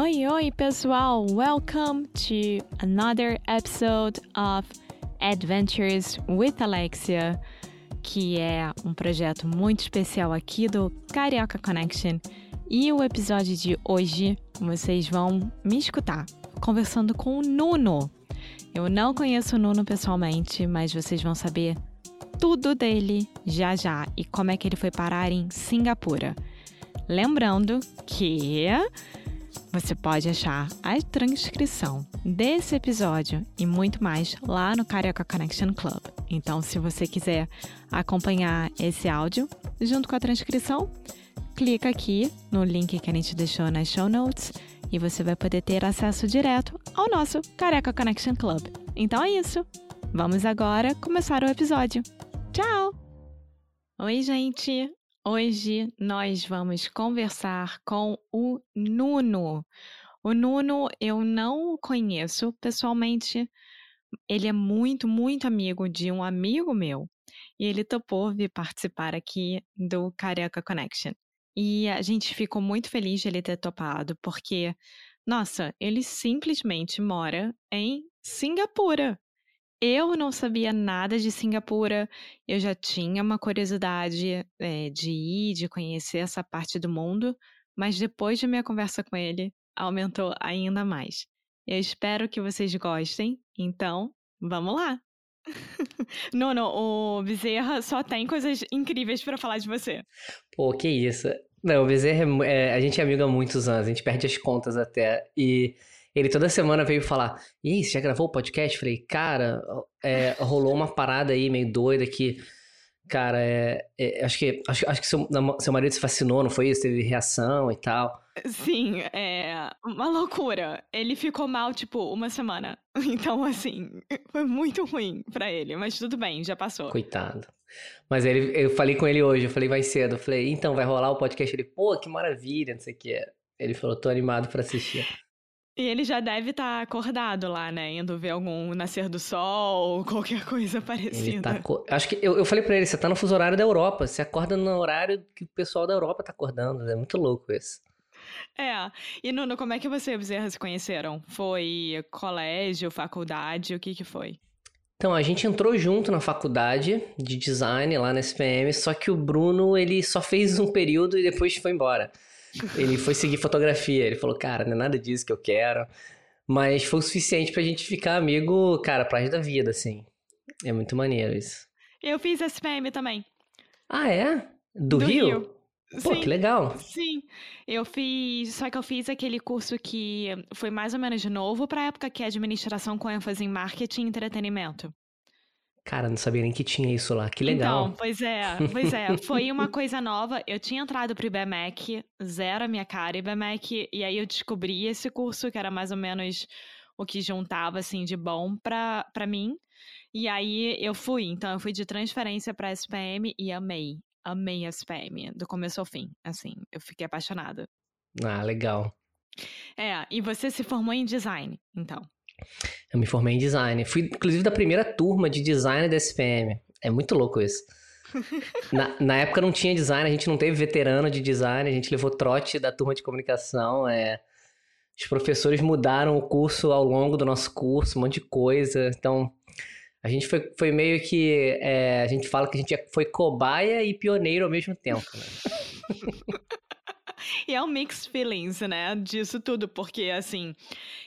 Oi, oi, pessoal! Welcome to another episode of Adventures with Alexia, que é um projeto muito especial aqui do Carioca Connection. E o episódio de hoje vocês vão me escutar conversando com o Nuno. Eu não conheço o Nuno pessoalmente, mas vocês vão saber tudo dele já já e como é que ele foi parar em Singapura. Lembrando que você pode achar a transcrição desse episódio e muito mais lá no Carioca Connection Club. Então, se você quiser acompanhar esse áudio junto com a transcrição, clica aqui no link que a gente deixou nas show notes e você vai poder ter acesso direto ao nosso Careca Connection Club. Então é isso. Vamos agora começar o episódio. Tchau! Oi, gente! Hoje nós vamos conversar com o Nuno. O Nuno eu não conheço pessoalmente. Ele é muito, muito amigo de um amigo meu. E ele topou vir participar aqui do Careca Connection. E a gente ficou muito feliz de ele ter topado, porque, nossa, ele simplesmente mora em Singapura. Eu não sabia nada de Singapura, eu já tinha uma curiosidade é, de ir, de conhecer essa parte do mundo, mas depois de minha conversa com ele, aumentou ainda mais. Eu espero que vocês gostem, então vamos lá! não, não, o Bezerra só tem coisas incríveis para falar de você. Pô, que isso. Não, o Bezerra, é, a gente é amigo há muitos anos, a gente perde as contas até. E ele toda semana veio falar: E aí, você já gravou o podcast? Falei, cara, é, rolou uma parada aí meio doida que. Cara, é, é, acho que, acho, acho que seu, seu marido se fascinou, não foi isso? Teve reação e tal. Sim, é uma loucura. Ele ficou mal, tipo, uma semana. Então, assim, foi muito ruim para ele. Mas tudo bem, já passou. Coitado. Mas ele, eu falei com ele hoje, eu falei mais cedo. Eu falei, então, vai rolar o podcast? Ele, pô, que maravilha, não sei o que. Ele falou, tô animado para assistir. E ele já deve estar tá acordado lá, né? Indo ver algum nascer do sol ou qualquer coisa parecida. Tá co... Acho que eu, eu falei para ele, você tá no fuso horário da Europa. Você acorda no horário que o pessoal da Europa tá acordando. É muito louco isso. É. E Nuno, como é que você e o Bezerra se conheceram? Foi colégio, faculdade? O que que foi? Então, a gente entrou junto na faculdade de design lá na SPM, só que o Bruno, ele só fez um período e depois foi embora. Ele foi seguir fotografia. Ele falou, cara, não é nada disso que eu quero. Mas foi o suficiente pra gente ficar amigo, cara, pra resto da vida, assim. É muito maneiro isso. Eu fiz SPM também. Ah, é? Do, Do Rio? Rio? Pô, sim, que legal. Sim, eu fiz, só que eu fiz aquele curso que foi mais ou menos de novo para época que é administração com ênfase em marketing e entretenimento. Cara, não sabia nem que tinha isso lá. Que legal. Então, pois é, pois é. Foi uma coisa nova. Eu tinha entrado pro IBMEC, zero a minha cara IBMEC, e aí eu descobri esse curso que era mais ou menos o que juntava, assim, de bom pra, pra mim. E aí eu fui. Então, eu fui de transferência pra SPM e amei. Amei a SPM, do começo ao fim. Assim, eu fiquei apaixonada. Ah, legal. É, e você se formou em design, então. Eu me formei em design. Fui, inclusive, da primeira turma de design da SPM. É muito louco isso. na, na, época não tinha design, a gente não teve veterano de design, a gente levou trote da turma de comunicação. É... Os professores mudaram o curso ao longo do nosso curso, um monte de coisa. Então, a gente foi, foi meio que. É, a gente fala que a gente foi cobaia e pioneiro ao mesmo tempo. Né? e é um mixed feelings, né, disso tudo, porque assim.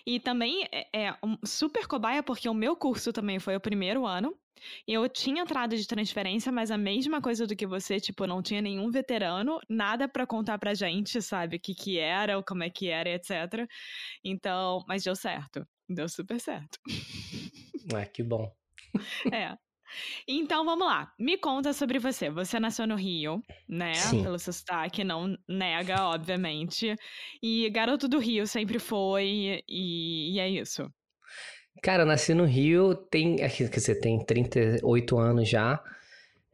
E também é, é um super cobaia, porque o meu curso também foi o primeiro ano. Eu tinha entrado de transferência, mas a mesma coisa do que você, tipo, não tinha nenhum veterano, nada para contar pra gente, sabe, o que que era, ou como é que era, etc. Então, mas deu certo. Deu super certo. Ah, que bom. É. Então vamos lá, me conta sobre você. Você nasceu no Rio, né? Sim. Pelo seu sotaque, não nega, obviamente. E garoto do Rio sempre foi, e, e é isso. Cara, eu nasci no Rio, tem, quer dizer, tem 38 anos já.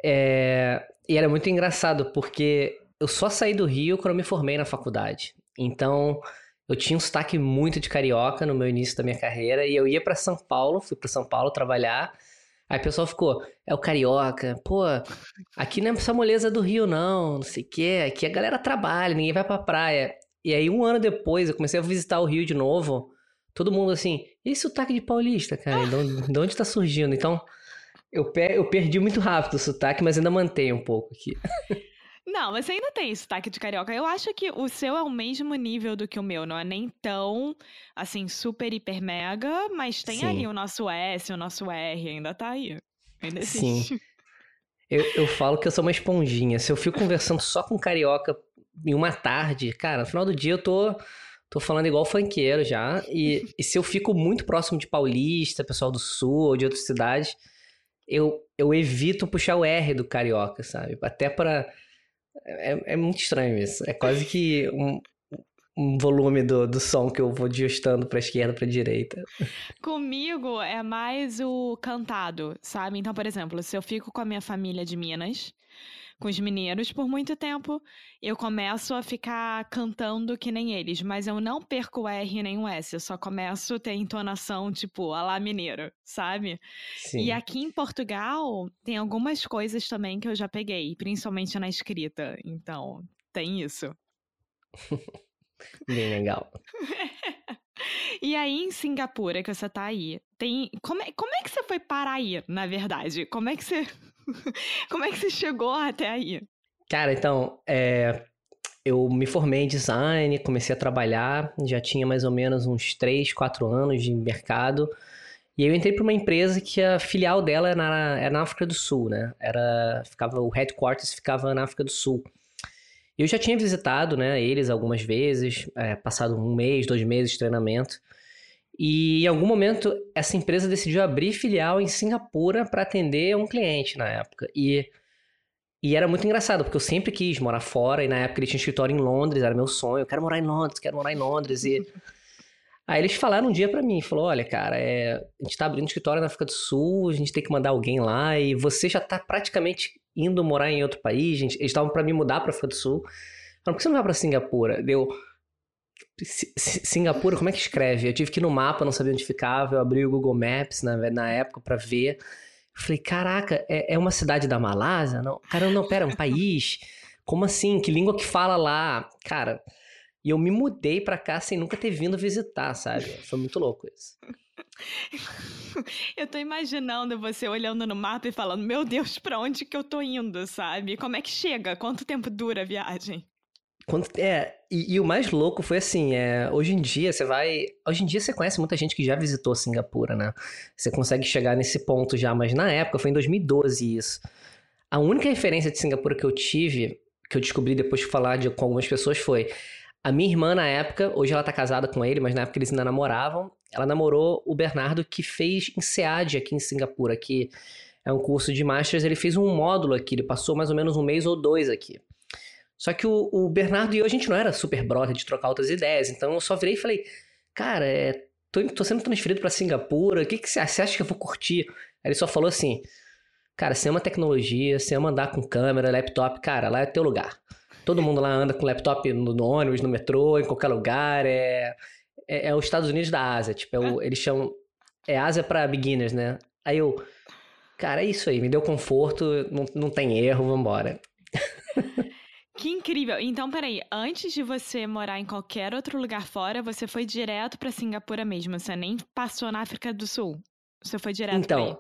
É, e era muito engraçado, porque eu só saí do Rio quando eu me formei na faculdade. Então, eu tinha um sotaque muito de carioca no meu início da minha carreira, e eu ia para São Paulo, fui para São Paulo trabalhar. Aí o pessoal ficou, é o carioca, pô, aqui não é essa moleza do Rio, não, não sei o quê, aqui a galera trabalha, ninguém vai pra praia. E aí, um ano depois, eu comecei a visitar o Rio de novo, todo mundo assim, e esse sotaque de paulista, cara, de onde, de onde tá surgindo? Então, eu, per eu perdi muito rápido o sotaque, mas ainda mantenho um pouco aqui. Não, mas você ainda tem sotaque de carioca. Eu acho que o seu é o mesmo nível do que o meu, não é nem tão, assim, super, hiper, mega, mas tem Sim. ali o nosso S, o nosso R, ainda tá aí. Ainda existe. Sim. Eu, eu falo que eu sou uma esponjinha. Se eu fico conversando só com carioca em uma tarde, cara, no final do dia eu tô, tô falando igual funkeiro já. E, e se eu fico muito próximo de paulista, pessoal do sul ou de outras cidades, eu, eu evito puxar o R do carioca, sabe? Até para é, é muito estranho isso. É quase que um, um volume do, do som que eu vou ajustando pra esquerda, pra direita. Comigo é mais o cantado, sabe? Então, por exemplo, se eu fico com a minha família de Minas, com os mineiros por muito tempo, eu começo a ficar cantando que nem eles, mas eu não perco o R nem o S, eu só começo a ter entonação tipo a lá mineiro, sabe? Sim. E aqui em Portugal tem algumas coisas também que eu já peguei, principalmente na escrita. Então, tem isso. Bem legal. E aí em Singapura, que você tá aí, tem. Como é, como é que você foi parar aí, na verdade? Como é que você. como é que você chegou até aí? Cara, então, é, eu me formei em design, comecei a trabalhar, já tinha mais ou menos uns 3, 4 anos de mercado. E eu entrei para uma empresa que a filial dela era na, era na África do Sul, né? Era, ficava, o headquarters ficava na África do Sul. Eu já tinha visitado né, eles algumas vezes, é, passado um mês, dois meses de treinamento. E em algum momento essa empresa decidiu abrir filial em Singapura para atender um cliente na época. E, e era muito engraçado, porque eu sempre quis morar fora, e na época ele tinha escritório em Londres, era meu sonho, eu quero morar em Londres, quero morar em Londres. E aí eles falaram um dia para mim, falou, olha cara, é, a gente tá abrindo escritório na África do Sul, a gente tem que mandar alguém lá, e você já tá praticamente indo morar em outro país, gente, eles estavam para me mudar para África do Sul. Falaram, por que você não vai para Singapura? Deu Singapura, como é que escreve? Eu tive que ir no mapa, não sabia onde ficava, eu abri o Google Maps na, na época para ver. Falei, caraca, é, é, uma cidade da Malásia? Não, cara, não, pera, é um país? Como assim? Que língua que fala lá? Cara, e eu me mudei pra cá sem nunca ter vindo visitar, sabe? Foi muito louco isso. Eu tô imaginando você olhando no mapa e falando, meu Deus, pra onde que eu tô indo, sabe? Como é que chega? Quanto tempo dura a viagem? Quando, é, e, e, o mais louco foi assim, é, hoje em dia você vai. Hoje em dia você conhece muita gente que já visitou Singapura, né? Você consegue chegar nesse ponto já, mas na época foi em 2012 isso. A única referência de Singapura que eu tive, que eu descobri depois de falar de, com algumas pessoas, foi. A minha irmã, na época, hoje ela tá casada com ele, mas na época eles ainda namoravam. Ela namorou o Bernardo, que fez em SEAD aqui em Singapura, que é um curso de Masters. Ele fez um módulo aqui, ele passou mais ou menos um mês ou dois aqui. Só que o, o, Bernardo e eu, a gente não era super brother de trocar outras ideias. Então eu só virei e falei, cara, é, tô, tô sendo transferido para Singapura, o que, que você, você acha que eu vou curtir? Aí ele só falou assim, cara, você ama tecnologia, você ama andar com câmera, laptop, cara, lá é teu lugar. Todo mundo lá anda com laptop no, no ônibus, no metrô, em qualquer lugar. É, é, é os Estados Unidos da Ásia. Tipo, é o, eles chamam. É Ásia para beginners, né? Aí eu. Cara, é isso aí, me deu conforto, não, não tem erro, vambora. Que incrível. Então, peraí, antes de você morar em qualquer outro lugar fora, você foi direto para Singapura mesmo? Você nem passou na África do Sul? Você foi direto Então,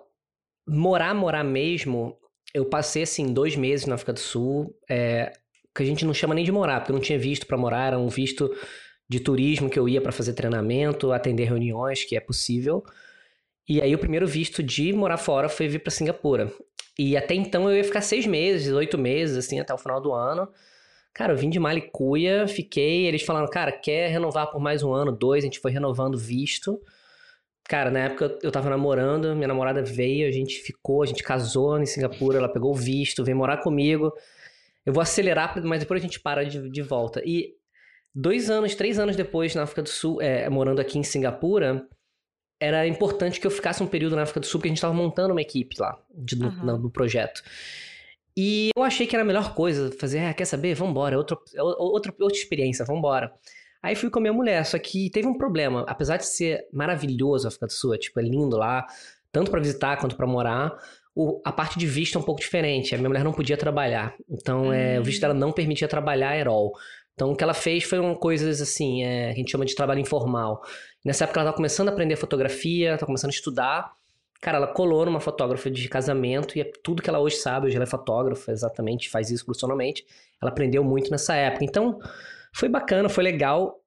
morar, morar mesmo, eu passei, assim, dois meses na África do Sul. É, que a gente não chama nem de morar, porque eu não tinha visto para morar, era um visto de turismo que eu ia para fazer treinamento, atender reuniões, que é possível. E aí o primeiro visto de morar fora foi vir para Singapura. E até então eu ia ficar seis meses, oito meses, assim, até o final do ano. Cara, eu vim de Malicuia, fiquei. Eles falaram, cara, quer renovar por mais um ano, dois? A gente foi renovando visto. Cara, na época eu tava namorando, minha namorada veio, a gente ficou, a gente casou em Singapura, ela pegou o visto, veio morar comigo. Eu vou acelerar, mas depois a gente para de, de volta. E dois anos, três anos depois, na África do Sul, é, morando aqui em Singapura, era importante que eu ficasse um período na África do Sul, porque a gente estava montando uma equipe lá, de, no, uhum. no, projeto. E eu achei que era a melhor coisa fazer, ah, quer saber? Vambora, é outra, é outra, outra experiência, vambora. Aí fui com a minha mulher, só que teve um problema. Apesar de ser maravilhoso a África do Sul, é, tipo, é lindo lá, tanto para visitar quanto para morar, o, a parte de visto é um pouco diferente. A minha mulher não podia trabalhar. Então, é, o visto dela não permitia trabalhar at all. Então, o que ela fez foi coisas assim, é, a gente chama de trabalho informal. Nessa época, ela estava começando a aprender fotografia, estava começando a estudar. Cara, ela colou numa fotógrafa de casamento e é tudo que ela hoje sabe. Hoje ela é fotógrafa, exatamente, faz isso profissionalmente. Ela aprendeu muito nessa época. Então, foi bacana, foi legal.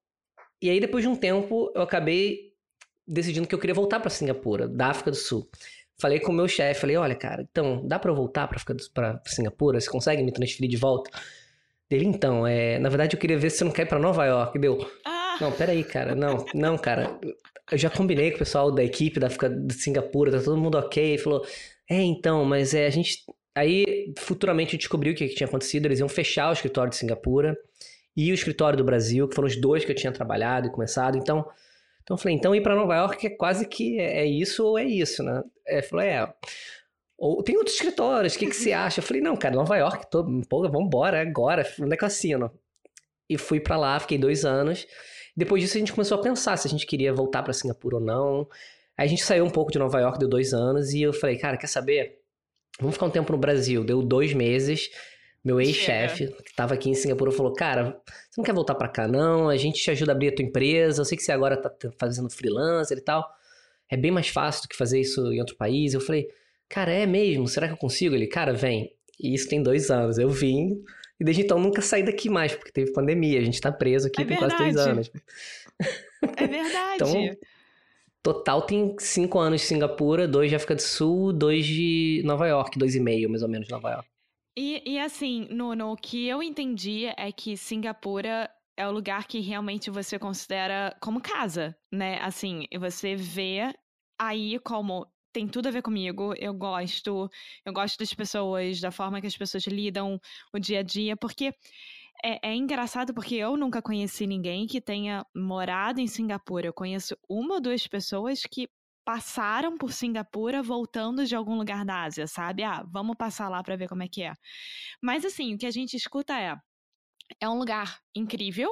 E aí, depois de um tempo, eu acabei decidindo que eu queria voltar para Singapura, da África do Sul. Falei com o meu chefe, falei, olha, cara, então, dá para eu voltar para Singapura? Você consegue me transferir de volta? Dele, então, é, na verdade eu queria ver se você não quer ir pra Nova York. Deu, ah. não, peraí, cara, não, não, cara. Eu já combinei com o pessoal da equipe da de Singapura, tá todo mundo ok. Falou, é, então, mas é, a gente. Aí, futuramente, descobriu o que, que tinha acontecido. Eles iam fechar o escritório de Singapura e o escritório do Brasil, que foram os dois que eu tinha trabalhado e começado. Então, então eu falei, então ir para Nova York é quase que é, é isso ou é isso, né? É, falou, é. Ou tem outros escritórios, o que, que você acha? Eu falei, não, cara, Nova York, tô, pô, vambora, agora, onde é que eu assino? E fui para lá, fiquei dois anos. Depois disso a gente começou a pensar se a gente queria voltar para Singapura ou não. Aí a gente saiu um pouco de Nova York, deu dois anos, e eu falei, cara, quer saber? Vamos ficar um tempo no Brasil. Deu dois meses. Meu ex-chefe, que estava aqui em Singapura, falou: Cara, você não quer voltar para cá, não? A gente te ajuda a abrir a tua empresa. Eu sei que você agora tá fazendo freelancer e tal. É bem mais fácil do que fazer isso em outro país. Eu falei: Cara, é mesmo? Será que eu consigo? Ele, cara, vem. E isso tem dois anos. Eu vim e desde então nunca saí daqui mais, porque teve pandemia. A gente tá preso aqui é tem quase três anos. É verdade. então, total tem cinco anos de Singapura, dois de África do Sul, dois de Nova York, dois e meio mais ou menos de Nova York. E, e assim, no, no que eu entendi é que Singapura é o lugar que realmente você considera como casa, né? Assim, você vê aí como tem tudo a ver comigo. Eu gosto, eu gosto das pessoas, da forma que as pessoas lidam o dia a dia, porque é, é, engraçado porque eu nunca conheci ninguém que tenha morado em Singapura. Eu conheço uma ou duas pessoas que passaram por Singapura voltando de algum lugar da Ásia, sabe? Ah, vamos passar lá para ver como é que é. Mas assim, o que a gente escuta é é um lugar incrível,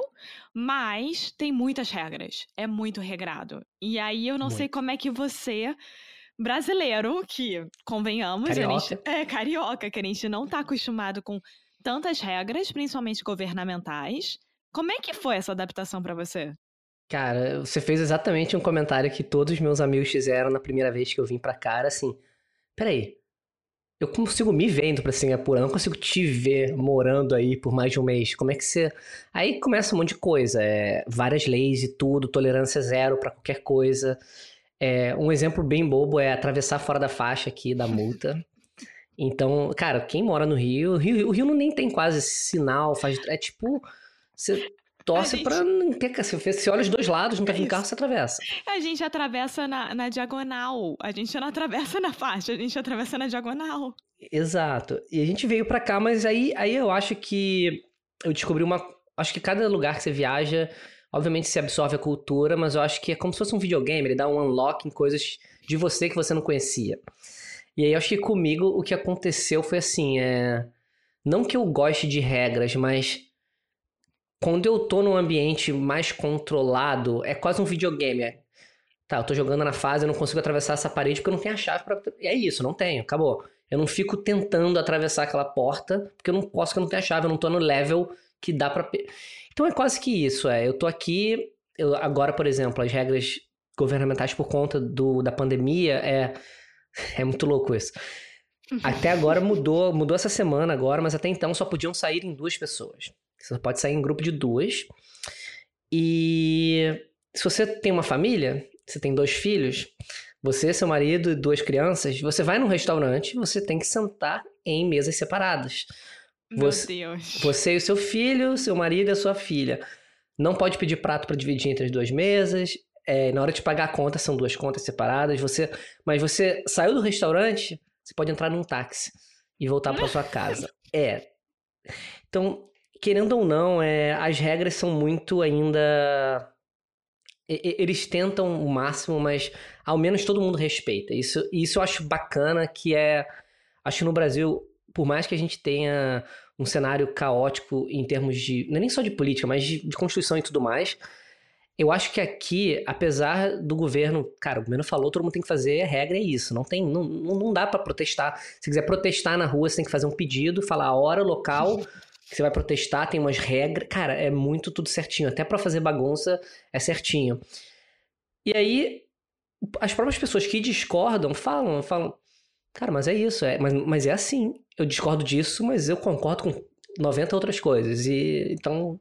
mas tem muitas regras. É muito regrado. E aí eu não muito. sei como é que você, brasileiro, que convenhamos, carioca. Gente, é carioca, que a gente não tá acostumado com tantas regras, principalmente governamentais. Como é que foi essa adaptação para você? Cara, você fez exatamente um comentário que todos os meus amigos fizeram na primeira vez que eu vim pra cá, assim, peraí, eu consigo me ver indo pra Singapura, eu não consigo te ver morando aí por mais de um mês. Como é que você. Aí começa um monte de coisa, é, várias leis e tudo, tolerância zero para qualquer coisa. É, um exemplo bem bobo é atravessar fora da faixa aqui da multa. Então, cara, quem mora no Rio, o Rio, o Rio não nem tem quase sinal, faz, é tipo, você torce gente... pra não ter se Você olha os dois lados, não tá vindo carro, você atravessa. A gente atravessa na, na diagonal. A gente não atravessa na faixa, a gente atravessa na diagonal. Exato. E a gente veio para cá, mas aí, aí eu acho que eu descobri uma. Acho que cada lugar que você viaja, obviamente se absorve a cultura, mas eu acho que é como se fosse um videogame, ele dá um unlock em coisas de você que você não conhecia. E aí eu acho que comigo o que aconteceu foi assim, é. Não que eu goste de regras, mas quando eu tô num ambiente mais controlado, é quase um videogame. É, tá, eu tô jogando na fase, eu não consigo atravessar essa parede porque eu não tenho a chave para. É isso, não tenho, acabou. Eu não fico tentando atravessar aquela porta porque eu não posso, porque eu não tenho a chave, eu não tô no level que dá para. Então é quase que isso, é. Eu tô aqui, eu, agora, por exemplo, as regras governamentais por conta do, da pandemia é. É muito louco isso. Até agora mudou, mudou essa semana agora, mas até então só podiam sair em duas pessoas. Você só pode sair em grupo de duas. E se você tem uma família, você tem dois filhos, você, seu marido e duas crianças, você vai num restaurante, você tem que sentar em mesas separadas. Meu Você- Deus. Você e o seu filho, seu marido e a sua filha. Não pode pedir prato para dividir entre as duas mesas. É, na hora de pagar a conta, são duas contas separadas. Você, mas você saiu do restaurante, você pode entrar num táxi e voltar para sua casa. É. Então, querendo ou não, é, as regras são muito ainda. e- Eles tentam o máximo, mas ao menos todo mundo respeita. Isso, isso eu acho bacana, que é. Acho que no Brasil, por mais que a gente tenha um cenário caótico em termos de. Não é nem só de política, mas de, de Constituição e tudo mais. Eu acho que aqui, apesar do governo. Cara, o governo falou, todo mundo tem que fazer, a regra é isso. Não tem. Não, não dá pra protestar. Se quiser protestar na rua, você tem que fazer um pedido, falar a hora, o local que você vai protestar, tem umas regras. Cara, é muito tudo certinho. Até pra fazer bagunça é certinho. E aí, as próprias pessoas que discordam falam, falam. Cara, mas é isso, é, mas, mas é assim. Eu discordo disso, mas eu concordo com 90 outras coisas. E então.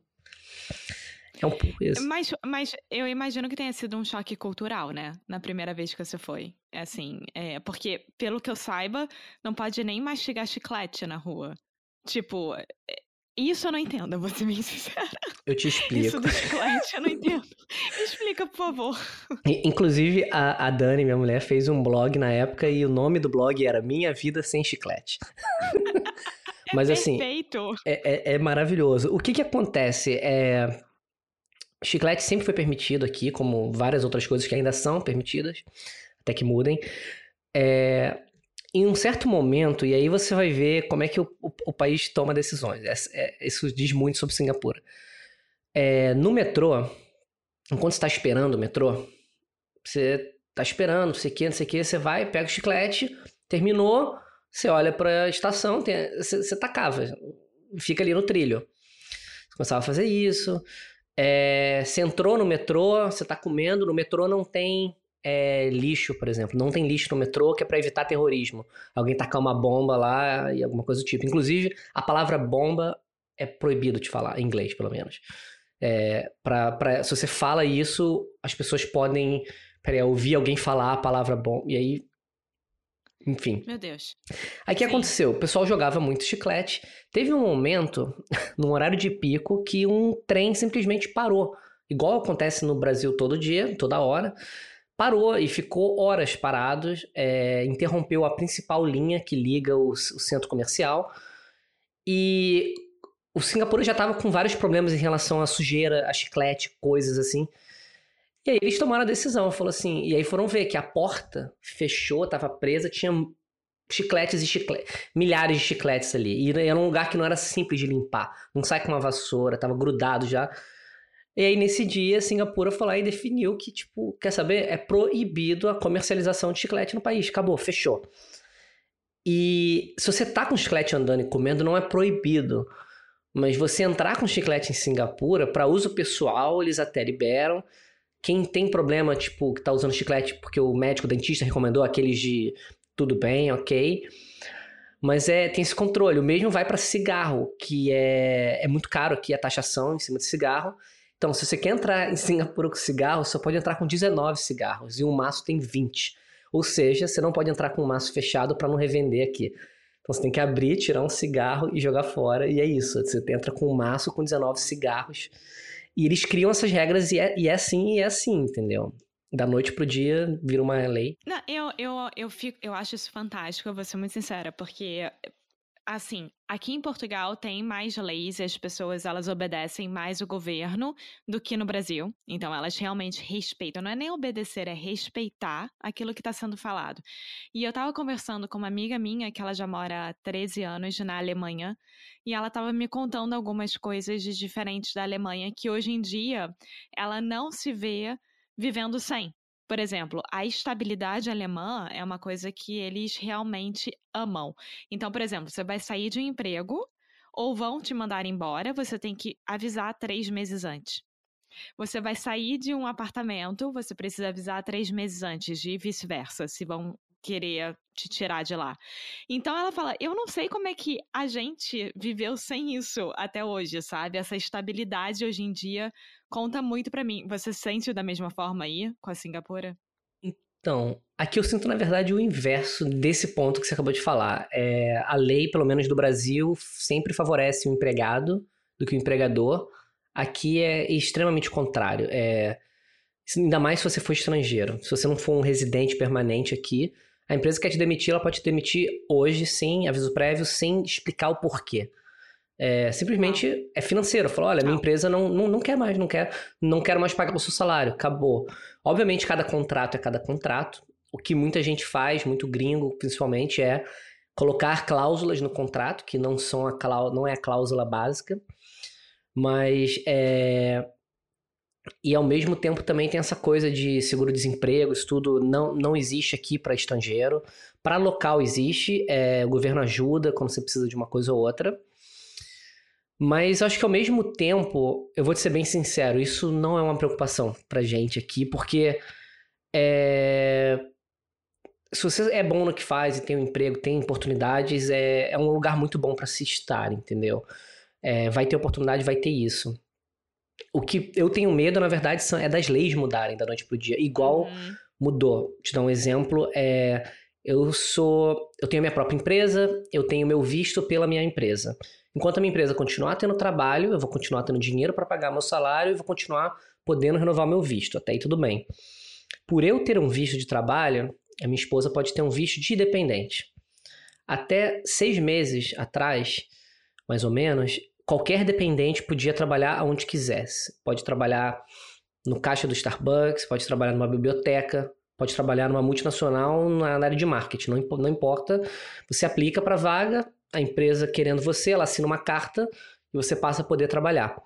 É um pouco isso. Mas, mas eu imagino que tenha sido um choque cultural, né? Na primeira vez que você foi. É Assim, é, porque, pelo que eu saiba, não pode nem mastigar chiclete na rua. Tipo, é, isso eu não entendo, eu vou ser bem sincera. Eu te explico. Isso do chiclete eu não entendo. Me explica, por favor. Inclusive, a, a Dani, minha mulher, fez um blog na época e o nome do blog era Minha Vida Sem Chiclete. É Mas assim, perfeito. É, é- é maravilhoso. O que que acontece? É... Chiclete sempre foi permitido aqui, como várias outras coisas que ainda são permitidas, até que mudem. É, Em um certo momento, e aí você vai ver como é que o, o- o país toma decisões. É- é- isso diz muito sobre Singapura. É, no metrô, enquanto você está esperando o metrô, você está esperando, não sei o que, não sei o que, você vai, pega o chiclete, terminou, você olha para a estação, tem- você, você tacava, fica ali no trilho. Você começava a fazer isso. É, você entrou no metrô, você tá comendo, no metrô não tem é, lixo, por exemplo. Não tem lixo no metrô que é para evitar terrorismo. Alguém tacar uma bomba lá e alguma coisa do tipo. Inclusive, a palavra bomba é proibido de falar, em inglês, pelo menos. É, pra, pra- se você fala isso, as pessoas podem peraí, ouvir alguém falar a palavra bomba. E aí. Enfim. Meu Deus. Aí o que aconteceu? O pessoal jogava muito chiclete. Teve um momento, num horário de pico, que um trem simplesmente parou. Igual acontece no Brasil todo dia, toda hora. Parou e ficou horas parados, é, interrompeu a principal linha que liga o, o centro comercial. E o Singapura já estava com vários problemas em relação à sujeira, a chiclete, coisas assim. E aí eles tomaram a decisão, falou assim, e aí foram ver que a porta fechou, estava presa, tinha chicletes e chicletes, milhares de chicletes ali. E era um lugar que não era simples de limpar. Não sai com uma vassoura, tava grudado já. E aí nesse dia, Singapura foi lá e definiu que, tipo, quer saber? É proibido a comercialização de chiclete no país. Acabou, fechou. E se você tá com chiclete andando e comendo, não é proibido. Mas você entrar com chiclete em Singapura, para uso pessoal, eles até liberam. Quem tem problema, tipo, que tá usando chiclete porque o médico, o dentista recomendou aqueles de tudo bem, ok. Mas é, tem esse controle. O mesmo vai para cigarro, que é, é muito caro aqui a taxação em cima de cigarro. Então, se você quer entrar em Singapura com cigarro, você pode entrar com 19 cigarros e um maço tem 20. Ou seja, você não pode entrar com um maço fechado para não revender aqui. Então você tem que abrir, tirar um cigarro e jogar fora, e é isso. Você entra com um maço com 19 cigarros. E eles criam essas regras e é, e é assim e é assim, entendeu? Da noite pro dia vira uma lei. Não, eu, eu, eu, fico, eu acho isso fantástico, eu vou ser muito sincera, porque, assim, aqui em Portugal tem mais leis e as pessoas, elas obedecem mais o governo do que no Brasil. Então, elas realmente respeitam. Não é nem obedecer, é respeitar aquilo que está sendo falado. E eu tava conversando com uma amiga minha, que ela já mora há 13 anos na Alemanha, e ela tava me contando algumas coisas de diferentes da Alemanha que hoje em dia ela não se vê vivendo sem. Por exemplo, a estabilidade alemã é uma coisa que eles realmente amam. Então, por exemplo, você vai sair de um emprego ou vão te mandar embora, você tem que avisar três meses antes. Você vai sair de um apartamento, você precisa avisar três meses antes, e vice-versa, se vão querer te tirar de lá. Então ela fala: eu não sei como é que a gente viveu sem isso até hoje, sabe? Essa estabilidade hoje em dia conta muito para mim. Você sente da mesma forma aí com a Singapura? Então, aqui eu sinto, na verdade, o inverso desse ponto que você acabou de falar. É, a lei, pelo menos do Brasil, sempre favorece o empregado do que o empregador. Aqui é extremamente contrário. É, ainda mais se você for estrangeiro. Se você não for um residente permanente aqui, a empresa quer te demitir, ela pode te demitir hoje, sem aviso prévio, sem explicar o porquê. É, simplesmente é financeiro. Falou, olha, minha empresa não, não, não quer mais, não quer, não quero mais pagar o seu salário, acabou. Obviamente, cada contrato é cada contrato. O que muita gente faz, muito gringo principalmente, é colocar cláusulas no contrato, que não, são a cláusula, não é a cláusula básica, mas é, e ao mesmo tempo também tem essa coisa de seguro-desemprego, isso tudo não, não existe aqui para estrangeiro. Para local existe, é, o governo ajuda quando você precisa de uma coisa ou outra. Mas acho que ao mesmo tempo, eu vou te ser bem sincero, isso não é uma preocupação pra gente aqui, porque é... se você é bom no que faz e tem um emprego, tem oportunidades, é, é um lugar muito bom para se estar, entendeu? É, vai ter oportunidade, vai ter isso. O que eu tenho medo, na verdade, é das leis mudarem da noite pro dia. Igual uhum. mudou. Te dar um exemplo, é, eu sou, eu tenho minha própria empresa, eu tenho meu visto pela minha empresa. Enquanto a minha empresa continuar tendo trabalho, eu vou continuar tendo dinheiro para pagar meu salário e vou continuar podendo renovar meu visto. Até aí tudo bem. Por eu ter um visto de trabalho, a minha esposa pode ter um visto de dependente. Até seis meses atrás, mais ou menos, qualquer dependente podia trabalhar aonde quisesse. Pode trabalhar no caixa do Starbucks, pode trabalhar numa biblioteca, pode trabalhar numa multinacional na área de marketing, não, não importa. Você aplica para vaga, a empresa querendo você, ela assina uma carta e você passa a poder trabalhar.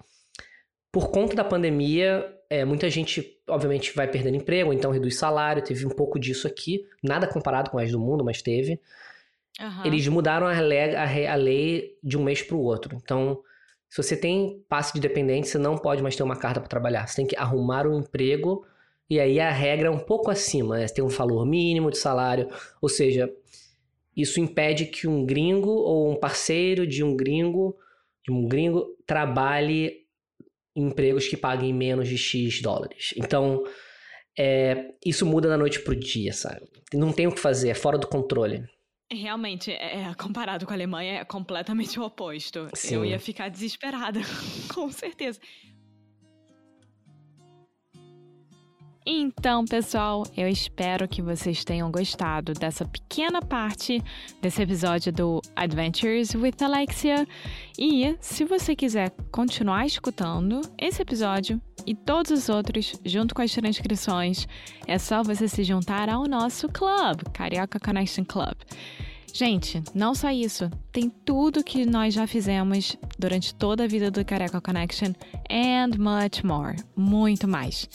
Por conta da pandemia, é, muita gente, obviamente, vai perdendo emprego, então reduz salário, teve um pouco disso aqui, nada comparado com o resto do mundo, mas teve. Uhum. Eles mudaram a lei, a, a lei de um mês para o outro. Então, se você tem passe de dependente, você não pode mais ter uma carta para trabalhar. Você tem que arrumar um emprego e aí a regra é um pouco acima, né? Você tem um valor mínimo de salário, ou seja, isso impede que um gringo ou um parceiro de um gringo, de um gringo trabalhe em empregos que paguem menos de X dólares. Então, é, isso muda da noite pro dia, sabe? Não tem o que fazer, é fora do controle. Realmente, é, é, comparado com a Alemanha, é completamente o oposto. Sim. Eu ia ficar desesperada, com certeza. Então, pessoal, eu espero que vocês tenham gostado dessa pequena parte desse episódio do Adventures with Alexia. E se você quiser continuar escutando esse episódio e todos os outros, junto com as transcrições, é só você se juntar ao nosso club, Carioca Connection Club. Gente, não só isso, tem tudo que nós já fizemos durante toda a vida do Careca Connection and much more, muito mais.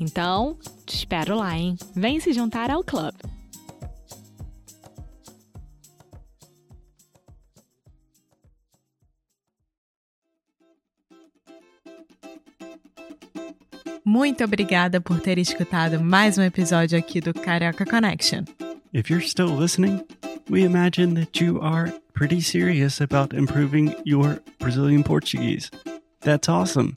Então, te espero lá, hein? Vem se juntar ao clube. Muito obrigada por ter escutado mais um episódio aqui do Carioca Connection. If you're still listening, we imagine that you are pretty serious about improving your Brazilian Portuguese. That's awesome.